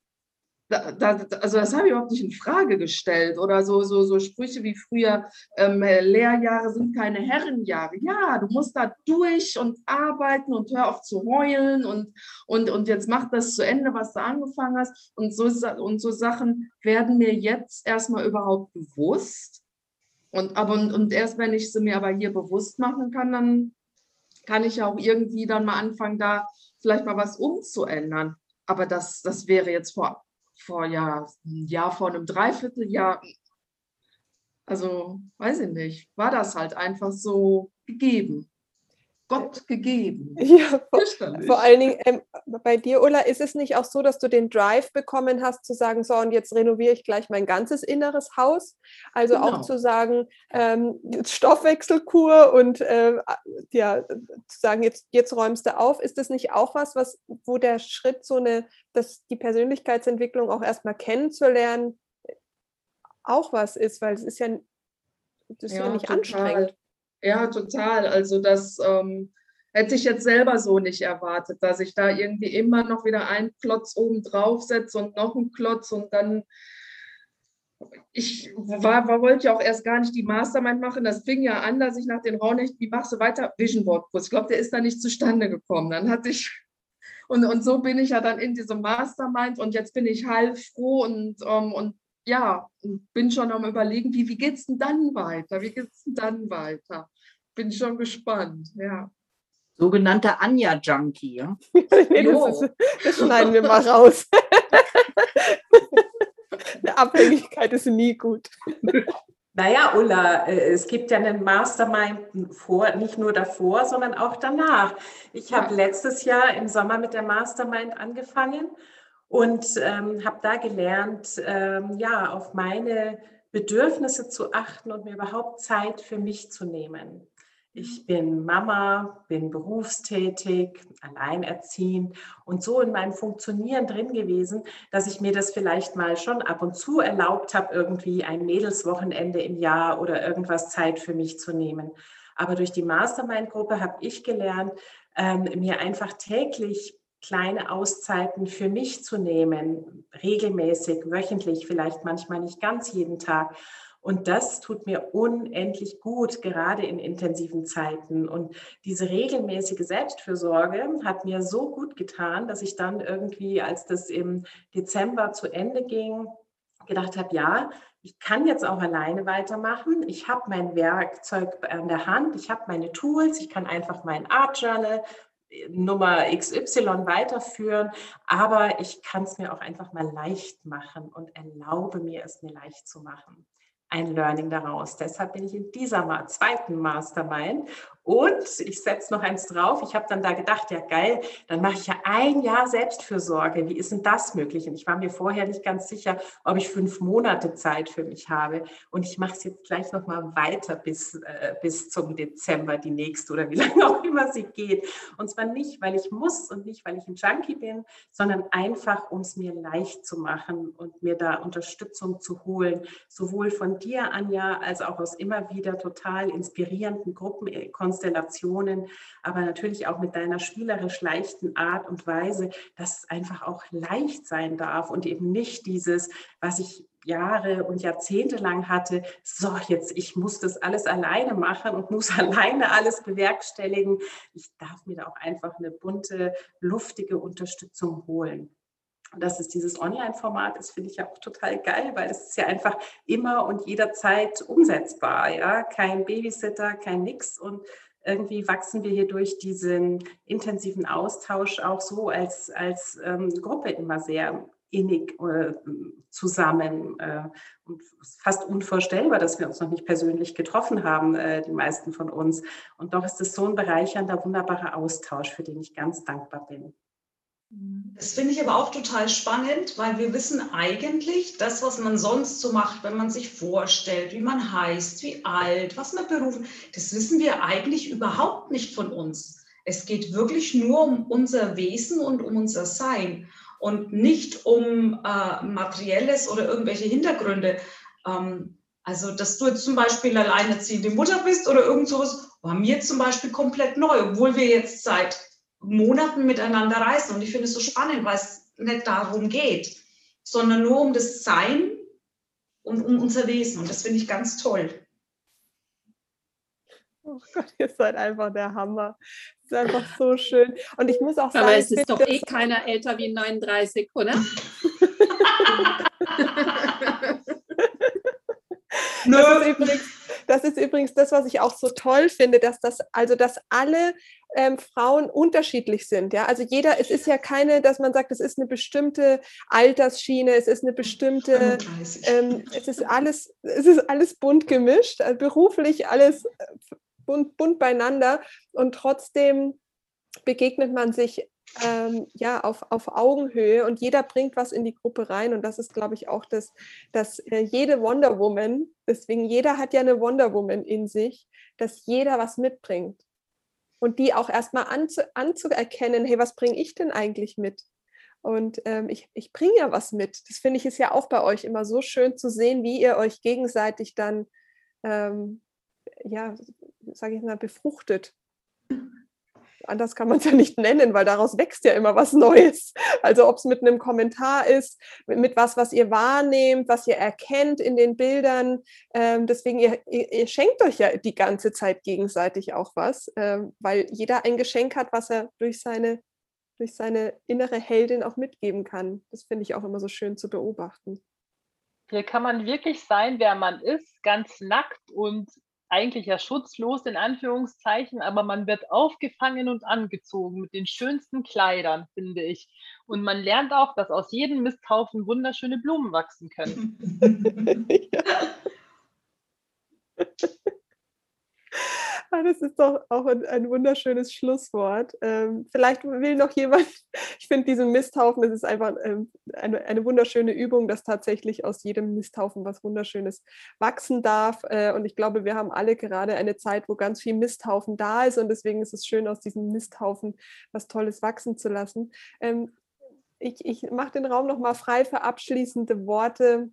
Speaker 4: da, da, also das habe ich überhaupt nicht in Frage gestellt. Oder so, so, so Sprüche wie früher, ähm, Lehrjahre sind keine Herrenjahre. Ja, du musst da durch und arbeiten und hör auf zu heulen und, und, und jetzt mach das zu Ende, was du angefangen hast. Und so, und so Sachen werden mir jetzt erstmal überhaupt bewusst. Und, aber, und, erst wenn ich sie mir aber hier bewusst machen kann, dann kann ich auch irgendwie dann mal anfangen, da vielleicht mal was umzuändern. Aber das, das wäre jetzt vor vor ja, ein Jahr, vor einem Dreivierteljahr, also weiß ich nicht, war das halt einfach so gegeben. Gott gegeben. [LAUGHS]
Speaker 1: Ja, vor, vor allen Dingen ähm, bei dir, Ulla, ist es nicht auch so, dass du den Drive bekommen hast, zu sagen, so, und jetzt renoviere ich gleich mein ganzes inneres Haus? Also genau. auch zu sagen, ähm, Stoffwechselkur und äh, ja, zu sagen, jetzt, jetzt räumst du auf. Ist das nicht auch was, was, wo der Schritt so eine, dass die Persönlichkeitsentwicklung auch erstmal kennenzulernen, auch was ist, weil es ist ja, das ist ja, ja nicht total. anstrengend.
Speaker 4: Ja, total. Also das ähm, hätte ich jetzt selber so nicht erwartet, dass ich da irgendwie immer noch wieder einen Klotz oben drauf setze und noch einen Klotz und dann ich war, war, wollte ja auch erst gar nicht die Mastermind machen. Das fing ja an, dass ich nach den Raunächten, wie machst du weiter? Vision Board Kurs. Ich glaube, der ist da nicht zustande gekommen. Dann hatte ich, und, und so bin ich ja dann in diesem Mastermind und jetzt bin ich heilfroh und, um, ähm, und ja, bin schon am überlegen, wie, wie geht es denn dann weiter? Wie geht es denn dann weiter? Bin schon gespannt, ja.
Speaker 2: Sogenannter Anja-Junkie. Ja? [LAUGHS]
Speaker 1: nee, das, das, schneiden wir mal raus. [LAUGHS] Eine Abhängigkeit ist nie gut. [LAUGHS]
Speaker 10: Naja, Ulla, äh, es gibt ja einen Mastermind vor, nicht nur davor, sondern auch danach. Ich habe letztes Jahr im Sommer mit der Mastermind angefangen und ähm, habe da gelernt, ähm, ja, auf meine Bedürfnisse zu achten und mir überhaupt Zeit für mich zu nehmen. Ich bin Mama, bin berufstätig, alleinerziehend und so in meinem Funktionieren drin gewesen, dass ich mir das vielleicht mal schon ab und zu erlaubt habe, irgendwie ein Mädelswochenende im Jahr oder irgendwas Zeit für mich zu nehmen. Aber durch die Mastermind-Gruppe habe ich gelernt, ähm, mir einfach täglich kleine Auszeiten für mich zu nehmen, regelmäßig, wöchentlich, vielleicht manchmal nicht ganz jeden Tag. Und das tut mir unendlich gut, gerade in intensiven Zeiten. Und diese regelmäßige Selbstfürsorge hat mir so gut getan, dass ich dann irgendwie, als das im Dezember zu Ende ging, gedacht habe, ja, ich kann jetzt auch alleine weitermachen. Ich habe mein Werkzeug an der Hand, ich habe meine Tools, ich kann einfach mein Art Journal Nummer XY weiterführen, aber ich kann es mir auch einfach mal leicht machen und erlaube mir es mir leicht zu machen ein Learning daraus. Deshalb bin ich in dieser zweiten Mastermind und ich setze noch eins drauf. Ich habe dann da gedacht, ja geil, dann mache ich ja ein Jahr Selbstfürsorge. Wie ist denn das möglich? Und ich war mir vorher nicht ganz sicher, ob ich fünf Monate Zeit für mich habe. Und ich mache es jetzt gleich noch mal weiter bis, äh, bis zum Dezember, die nächste oder wie [LAUGHS] lange auch immer sie geht. Und zwar nicht, weil ich muss und nicht, weil ich ein Junkie bin, sondern einfach, um es mir leicht zu machen und mir da Unterstützung zu holen, sowohl von dir, Anja, als auch aus immer wieder total inspirierenden Gruppen Konstellationen, aber natürlich auch mit deiner spielerisch leichten Art und Weise, dass es einfach auch leicht sein darf und eben nicht dieses, was ich Jahre und Jahrzehnte lang hatte, so jetzt, ich muss das alles alleine machen und muss [LAUGHS] alleine alles bewerkstelligen. Ich darf mir da auch einfach eine bunte, luftige Unterstützung holen. Und dass es dieses Online-Format ist, finde ich ja auch total geil, weil es ist ja einfach immer und jederzeit umsetzbar. Ja, kein Babysitter, kein Nix. Und irgendwie wachsen wir hier durch diesen intensiven Austausch auch so als, als ähm, Gruppe immer sehr innig äh, zusammen. Äh, und fast unvorstellbar, dass wir uns noch nicht persönlich getroffen haben, äh, die meisten von uns. Und doch ist es so ein bereichernder, wunderbarer Austausch, für den ich ganz dankbar bin.
Speaker 3: Das finde ich aber auch total spannend, weil wir wissen eigentlich, das, was man sonst so macht, wenn man sich vorstellt, wie man heißt, wie alt, was man berufen, das wissen wir eigentlich überhaupt nicht von uns. Es geht wirklich nur um unser Wesen und um unser Sein und nicht um äh, materielles oder irgendwelche Hintergründe. Ähm, also, dass du jetzt zum Beispiel alleinerziehende Mutter bist oder irgend sowas, war mir zum Beispiel komplett neu, obwohl wir jetzt seit Monaten miteinander reisen. Und ich finde es so spannend, weil es nicht darum geht, sondern nur um das Sein und um unser Wesen. Und das finde ich ganz toll.
Speaker 1: Oh Gott, ihr seid einfach der Hammer. Es ist einfach so schön. Und ich muss auch sagen.
Speaker 6: Aber es ist doch eh keiner älter wie 39, oder? [LAUGHS] [LAUGHS]
Speaker 1: das, ist übrigens, das ist übrigens das, was ich auch so toll finde, dass das, also dass alle ähm, Frauen unterschiedlich sind. Ja, also jeder, es ist ja keine, dass man sagt, es ist eine bestimmte Altersschiene, es ist eine bestimmte, ähm, es ist alles, es ist alles bunt gemischt, also beruflich alles äh, bunt, bunt beieinander und trotzdem begegnet man sich ähm, ja, auf, auf Augenhöhe und jeder bringt was in die Gruppe rein. Und das ist, glaube ich, auch das, dass äh, jede Wonder Woman, deswegen jeder hat ja eine Wonder Woman in sich, dass jeder was mitbringt. Und die auch erstmal anzu, anzuerkennen, hey, was bringe ich denn eigentlich mit? Und ähm, ich, ich bringe ja was mit. Das finde ich ist ja auch bei euch immer so schön zu sehen, wie ihr euch gegenseitig dann, ähm, ja, sage ich mal, befruchtet anders kann man es ja nicht nennen, weil daraus wächst ja immer was Neues. Also ob es mit einem Kommentar ist, mit, mit, was, was ihr wahrnehmt, was ihr erkennt in den Bildern. Ähm, deswegen, ihr, ihr, ihr, schenkt euch ja die ganze Zeit gegenseitig auch was, ähm, weil jeder ein Geschenk hat, was er durch seine, durch seine innere Heldin auch mitgeben kann. Das finde ich auch immer so schön zu beobachten.
Speaker 8: Hier kann man wirklich sein, wer man ist, ganz nackt und eigentlich ja schutzlos in Anführungszeichen, aber man wird aufgefangen und angezogen mit den schönsten Kleidern, finde ich. Und man lernt auch, dass aus jedem Misthaufen wunderschöne Blumen wachsen können. [LAUGHS] [LAUGHS] ja. [LAUGHS]
Speaker 1: Ah, das ist doch auch ein, ein wunderschönes Schlusswort. Ähm, vielleicht will noch jemand, [LAUGHS] ich finde diesen Misthaufen, das ist einfach ähm, eine, eine wunderschöne Übung, dass tatsächlich aus jedem Misthaufen was Wunderschönes wachsen darf. Äh, und ich glaube, wir haben alle gerade eine Zeit, wo ganz viel Misthaufen da ist. Und deswegen ist es schön, aus diesem Misthaufen was Tolles wachsen zu lassen. Ähm, ich ich mache den Raum nochmal frei für abschließende Worte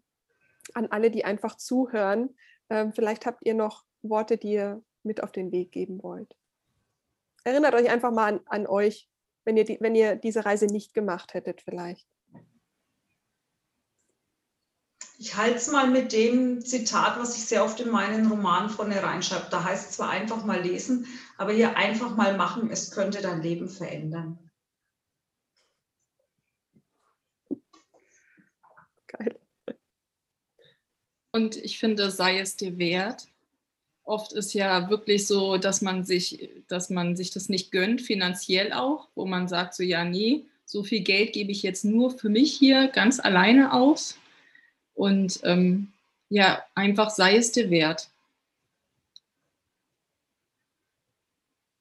Speaker 1: an alle, die einfach zuhören. Ähm, vielleicht habt ihr noch Worte, die ihr mit auf den Weg geben wollt. Erinnert euch einfach mal an, an euch, wenn ihr, die, wenn ihr diese Reise nicht gemacht hättet vielleicht.
Speaker 3: Ich halte es mal mit dem Zitat, was ich sehr oft in meinen Romanen vorne reinschreibe. Da heißt es zwar einfach mal lesen, aber hier einfach mal machen, es könnte dein Leben verändern.
Speaker 7: Geil. Und ich finde, sei es dir wert, Oft ist ja wirklich so, dass man sich, dass man sich das nicht gönnt, finanziell auch, wo man sagt so, ja, nee, so viel Geld gebe ich jetzt nur für mich hier ganz alleine aus. Und ähm, ja, einfach sei es dir wert.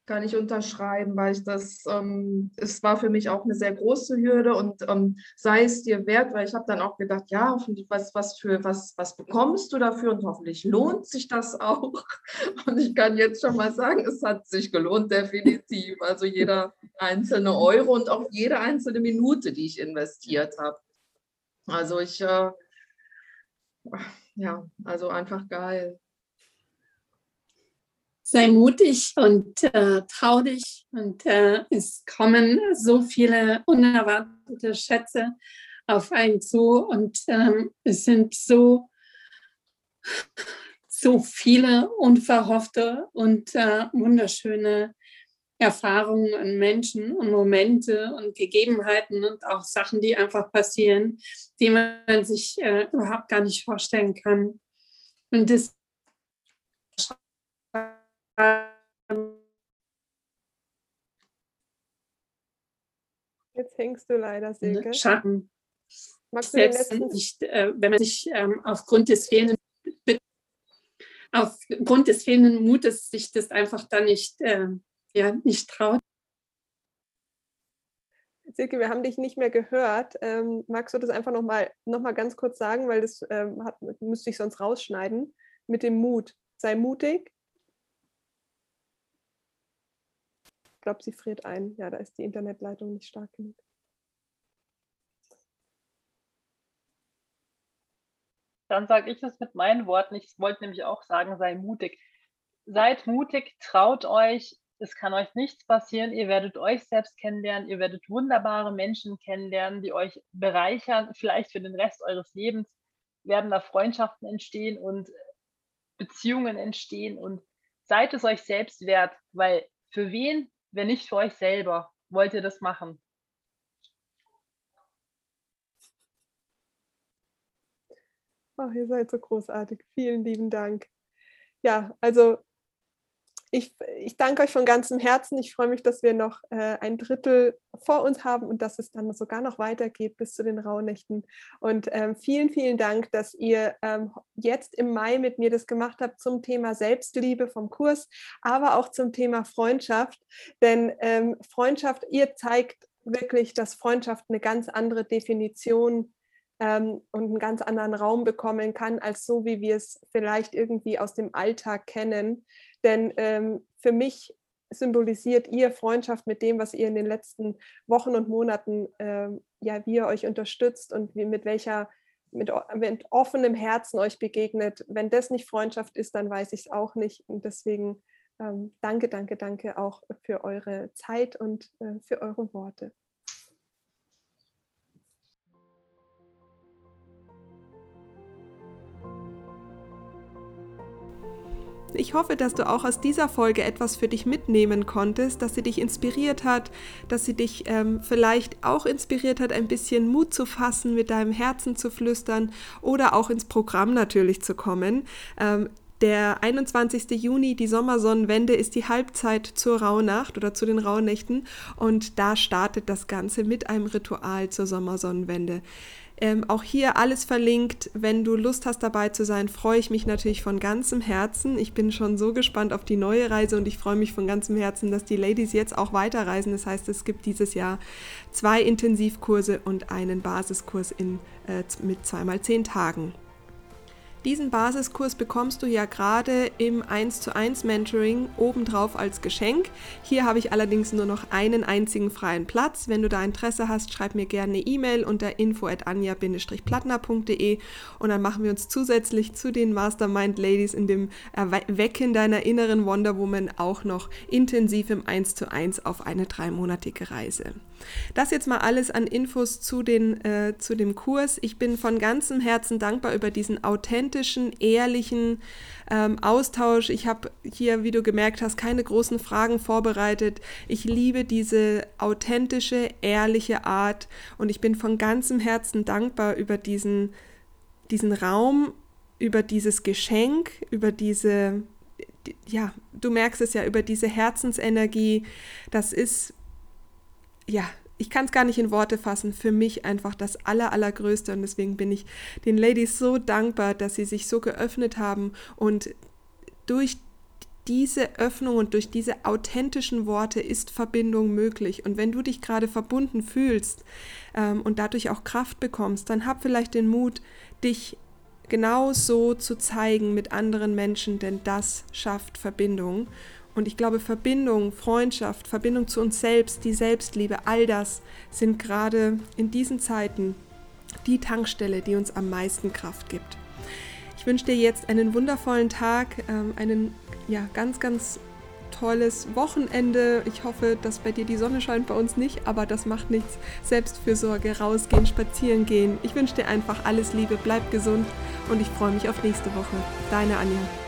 Speaker 4: Kann ich unterschreiben, weil ich das, ähm, es war für mich auch eine sehr große Hürde und ähm, sei es dir wert, weil ich habe dann auch gedacht, ja, was, was für was, was bekommst du dafür und hoffentlich lohnt sich das auch. [LAUGHS] Und ich kann jetzt schon mal sagen, es hat sich gelohnt, definitiv. Also jeder einzelne Euro und auch jede einzelne Minute, die ich investiert habe. Also ich, äh, ja, also einfach geil.
Speaker 6: Sei mutig und äh, trau dich. Und äh, es kommen so viele unerwartete Schätze auf einen zu und ähm, es sind so, so viele unverhoffte und äh, wunderschöne Erfahrungen und Menschen und Momente und Gegebenheiten und auch Sachen, die einfach passieren, die man sich äh, überhaupt gar nicht vorstellen kann. Und das
Speaker 1: Jetzt hängst du leider, Silke.
Speaker 6: Schatten. Magst Selbst letzten... nicht, äh, wenn man sich ähm, aufgrund des fehlenden aufgrund des fehlenden Mutes sich das einfach dann nicht, äh, ja, nicht traut.
Speaker 1: Silke, wir haben dich nicht mehr gehört. Ähm, magst du das einfach nochmal noch mal ganz kurz sagen, weil das ähm, hat, müsste ich sonst rausschneiden, mit dem Mut. Sei mutig, Ich glaube, sie friert ein. Ja, da ist die Internetleitung nicht stark genug.
Speaker 8: Dann sage ich es mit meinen Worten. Ich wollte nämlich auch sagen, sei mutig. Seid mutig, traut euch. Es kann euch nichts passieren. Ihr werdet euch selbst kennenlernen. Ihr werdet wunderbare Menschen kennenlernen, die euch bereichern. Vielleicht für den Rest eures Lebens werden da Freundschaften entstehen und Beziehungen entstehen. Und seid es euch selbst wert, weil für wen wenn nicht für euch selber, wollt ihr das machen?
Speaker 1: Ach, ihr seid so großartig. Vielen lieben Dank. Ja, also ich, ich danke euch von ganzem Herzen. Ich freue mich, dass wir noch äh, ein Drittel vor uns haben und dass es dann sogar noch weitergeht bis zu den Rauhnächten. Und ähm, vielen, vielen Dank, dass ihr ähm, jetzt im Mai mit mir das gemacht habt zum Thema Selbstliebe vom Kurs, aber auch zum Thema Freundschaft. Denn ähm, Freundschaft, ihr zeigt wirklich, dass Freundschaft eine ganz andere Definition ähm, und einen ganz anderen Raum bekommen kann, als so, wie wir es vielleicht irgendwie aus dem Alltag kennen. Denn ähm, für mich symbolisiert ihr Freundschaft mit dem, was ihr in den letzten Wochen und Monaten, ähm, ja, wie ihr euch unterstützt und wie, mit welcher, mit, mit offenem Herzen euch begegnet. Wenn das nicht Freundschaft ist, dann weiß ich es auch nicht. Und deswegen ähm, danke, danke, danke auch für eure Zeit und äh, für eure Worte. Ich hoffe, dass du auch aus dieser Folge etwas für dich mitnehmen konntest, dass sie dich inspiriert hat, dass sie dich ähm, vielleicht auch inspiriert hat, ein bisschen Mut zu fassen, mit deinem Herzen zu flüstern oder auch ins Programm natürlich zu kommen. Ähm, der 21. Juni, die Sommersonnenwende, ist die Halbzeit zur Rauhnacht oder zu den Rauhnächten und da startet das Ganze mit einem Ritual zur Sommersonnenwende. Ähm, auch hier alles verlinkt. Wenn du Lust hast, dabei zu sein, freue ich mich natürlich von ganzem Herzen. Ich bin schon so gespannt auf die neue Reise und ich freue mich von ganzem Herzen, dass die Ladies jetzt auch weiterreisen. Das heißt, es gibt dieses Jahr zwei Intensivkurse und einen Basiskurs in, äh, mit zweimal zehn Tagen. Diesen Basiskurs bekommst du ja gerade im 1 zu 1 Mentoring obendrauf als Geschenk. Hier habe ich allerdings nur noch einen einzigen freien Platz. Wenn du da Interesse hast, schreib mir gerne eine E-Mail unter info@anja-plattner.de und dann machen wir uns zusätzlich zu den Mastermind Ladies in dem Erwecken deiner inneren Wonder Woman auch noch intensiv im 1 zu 1 auf eine dreimonatige Reise. Das jetzt mal alles an Infos zu, den, äh, zu dem Kurs. Ich bin von ganzem Herzen dankbar über diesen authentischen, ehrlichen ähm, Austausch. Ich habe hier, wie du gemerkt hast, keine großen Fragen vorbereitet. Ich liebe diese authentische, ehrliche Art und ich bin von ganzem Herzen dankbar über diesen, diesen Raum, über dieses Geschenk, über diese ja, du merkst es ja über diese Herzensenergie. Das ist ja, ich kann es gar nicht in Worte fassen, für mich einfach das Aller, Allergrößte. Und deswegen bin ich den Ladies so dankbar, dass sie sich so geöffnet haben und durch diese Öffnung und durch diese authentischen Worte ist Verbindung möglich. Und wenn du dich gerade verbunden fühlst ähm, und dadurch auch Kraft bekommst, dann hab vielleicht den Mut, dich genau so zu zeigen mit anderen Menschen, denn das schafft Verbindung. Und ich glaube, Verbindung, Freundschaft, Verbindung zu uns selbst, die Selbstliebe, all das sind gerade in diesen Zeiten die Tankstelle, die uns am meisten Kraft gibt. Ich wünsche dir jetzt einen wundervollen Tag, ähm, einen ja, ganz, ganz tolles Wochenende. Ich hoffe, dass bei dir die Sonne scheint, bei uns nicht, aber das macht nichts. Selbstfürsorge, rausgehen, spazieren gehen. Ich wünsche dir einfach alles Liebe, bleib gesund und ich freue mich auf nächste Woche. Deine Anja.